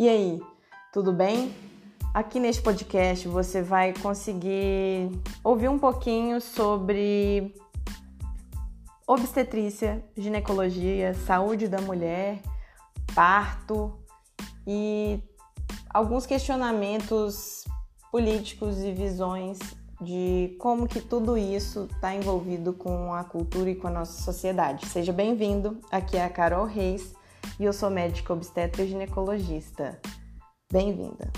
E aí, tudo bem? Aqui neste podcast você vai conseguir ouvir um pouquinho sobre obstetrícia, ginecologia, saúde da mulher, parto e alguns questionamentos políticos e visões de como que tudo isso está envolvido com a cultura e com a nossa sociedade. Seja bem-vindo, aqui é a Carol Reis e eu sou médica obstetra e ginecologista. Bem-vinda!